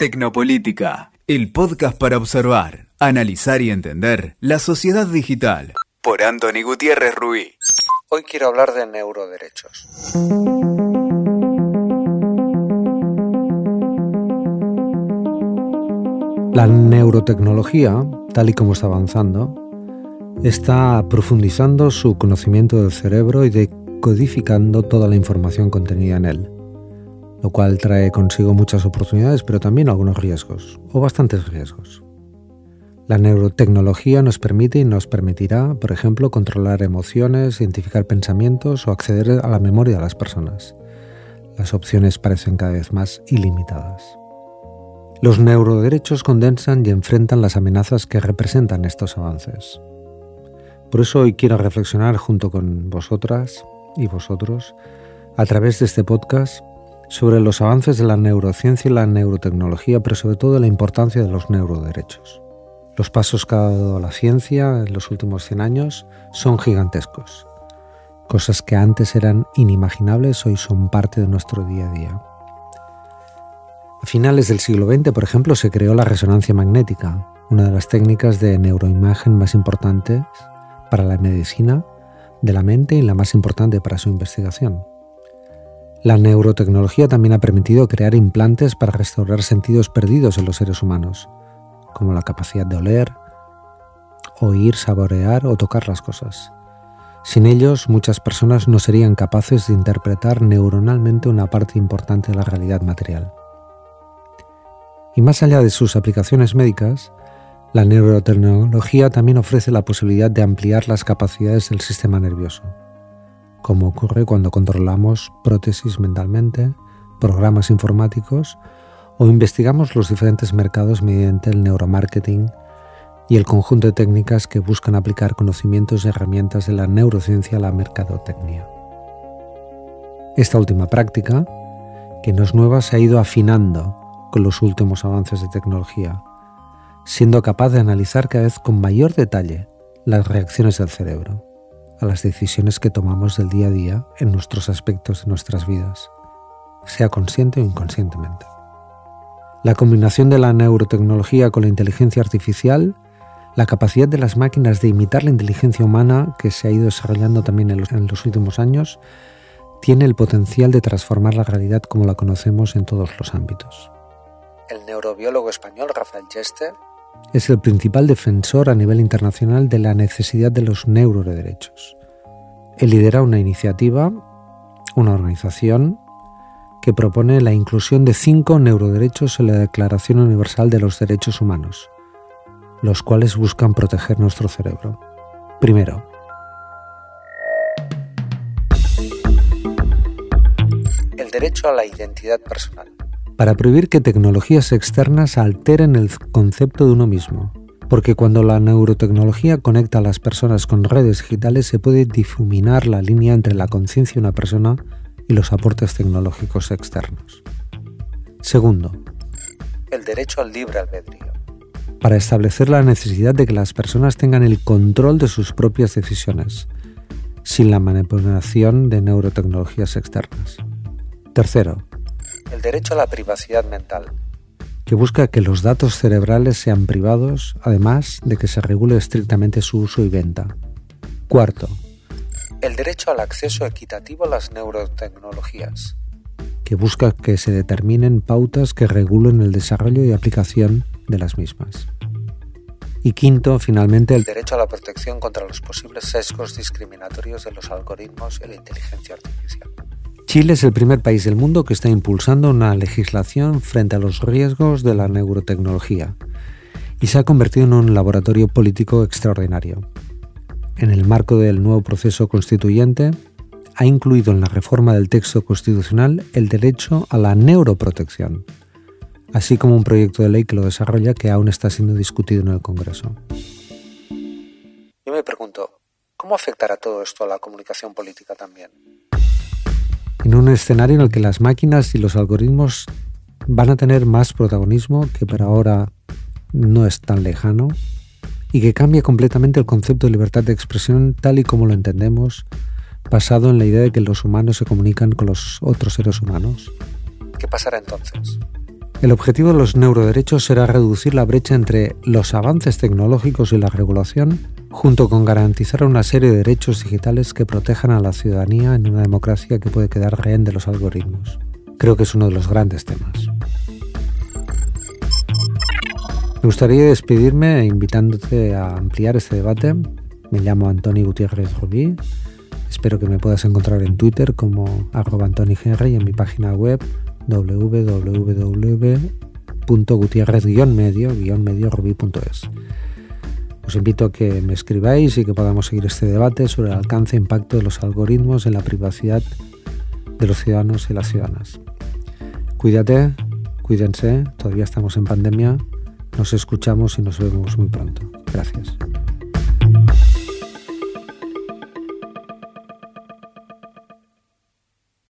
Tecnopolítica, el podcast para observar, analizar y entender la sociedad digital. Por Anthony Gutiérrez Ruiz. Hoy quiero hablar de neuroderechos. La neurotecnología, tal y como está avanzando, está profundizando su conocimiento del cerebro y decodificando toda la información contenida en él lo cual trae consigo muchas oportunidades, pero también algunos riesgos, o bastantes riesgos. La neurotecnología nos permite y nos permitirá, por ejemplo, controlar emociones, identificar pensamientos o acceder a la memoria de las personas. Las opciones parecen cada vez más ilimitadas. Los neuroderechos condensan y enfrentan las amenazas que representan estos avances. Por eso hoy quiero reflexionar junto con vosotras y vosotros a través de este podcast sobre los avances de la neurociencia y la neurotecnología, pero sobre todo la importancia de los neuroderechos. Los pasos que ha dado la ciencia en los últimos 100 años son gigantescos. Cosas que antes eran inimaginables hoy son parte de nuestro día a día. A finales del siglo XX, por ejemplo, se creó la resonancia magnética, una de las técnicas de neuroimagen más importantes para la medicina de la mente y la más importante para su investigación. La neurotecnología también ha permitido crear implantes para restaurar sentidos perdidos en los seres humanos, como la capacidad de oler, oír, saborear o tocar las cosas. Sin ellos, muchas personas no serían capaces de interpretar neuronalmente una parte importante de la realidad material. Y más allá de sus aplicaciones médicas, la neurotecnología también ofrece la posibilidad de ampliar las capacidades del sistema nervioso como ocurre cuando controlamos prótesis mentalmente, programas informáticos o investigamos los diferentes mercados mediante el neuromarketing y el conjunto de técnicas que buscan aplicar conocimientos y herramientas de la neurociencia a la mercadotecnia. Esta última práctica, que no es nueva, se ha ido afinando con los últimos avances de tecnología, siendo capaz de analizar cada vez con mayor detalle las reacciones del cerebro a las decisiones que tomamos del día a día en nuestros aspectos de nuestras vidas, sea consciente o inconscientemente. La combinación de la neurotecnología con la inteligencia artificial, la capacidad de las máquinas de imitar la inteligencia humana que se ha ido desarrollando también en los, últimos años, tiene el potencial de transformar la realidad como la conocemos en todos los ámbitos. El neurobiólogo español Rafael Chester es el principal defensor a nivel internacional de la necesidad de los neuroderechos. Él lidera una iniciativa, una organización, que propone la inclusión de cinco neuroderechos en la Declaración Universal de los Derechos Humanos, los cuales buscan proteger nuestro cerebro. Primero, el derecho a la identidad personal para prohibir que tecnologías externas alteren el concepto de uno mismo. Porque cuando la neurotecnología conecta a las personas con redes digitales se puede difuminar la línea entre la conciencia de una persona y los aportes tecnológicos externos. Segundo, el derecho al libre albedrío. Para establecer la necesidad de que las personas tengan el control de sus propias decisiones, sin la manipulación de neurotecnologías externas. Tercero, el derecho a la privacidad mental, que busca que los datos cerebrales sean privados, además de que se regule estrictamente su uso y venta. Cuarto, el derecho al acceso equitativo a las neurotecnologías, que busca que se determinen pautas que regulen el desarrollo y aplicación de las mismas. Y quinto, finalmente, el derecho a la protección contra los posibles sesgos discriminatorios de los algoritmos y la inteligencia artificial. Chile es el primer país del mundo que está impulsando una legislación frente a los riesgos de la neurotecnología y se ha convertido en un laboratorio político extraordinario. En el marco del nuevo proceso constituyente, ha incluido en la reforma del texto constitucional el derecho a la neuroprotección, así como un proyecto de ley que lo desarrolla que aún está siendo discutido en el Congreso. Yo me pregunto, ¿cómo afectará todo esto a la comunicación política también? En un escenario en el que las máquinas y los algoritmos van a tener más protagonismo que para ahora no es tan lejano y que cambia completamente el concepto de libertad de expresión tal y como lo entendemos, basado en la idea de que los humanos se comunican con los otros seres humanos. ¿Qué pasará entonces? El objetivo de los neuroderechos será reducir la brecha entre los avances tecnológicos y la regulación, junto con garantizar una serie de derechos digitales que protejan a la ciudadanía en una democracia que puede quedar rehén de los algoritmos. Creo que es uno de los grandes temas. Me gustaría despedirme invitándote a ampliar este debate. Me llamo Antoni Gutiérrez Rubí. Espero que me puedas encontrar en Twitter como arroba Antoni Henry y en mi página web www.gutierrez-medio-medio-rubí.es. Os invito a que me escribáis y que podamos seguir este debate sobre el alcance e impacto de los algoritmos en la privacidad de los ciudadanos y las ciudadanas. Cuídate, cuídense, todavía estamos en pandemia, nos escuchamos y nos vemos muy pronto. Gracias.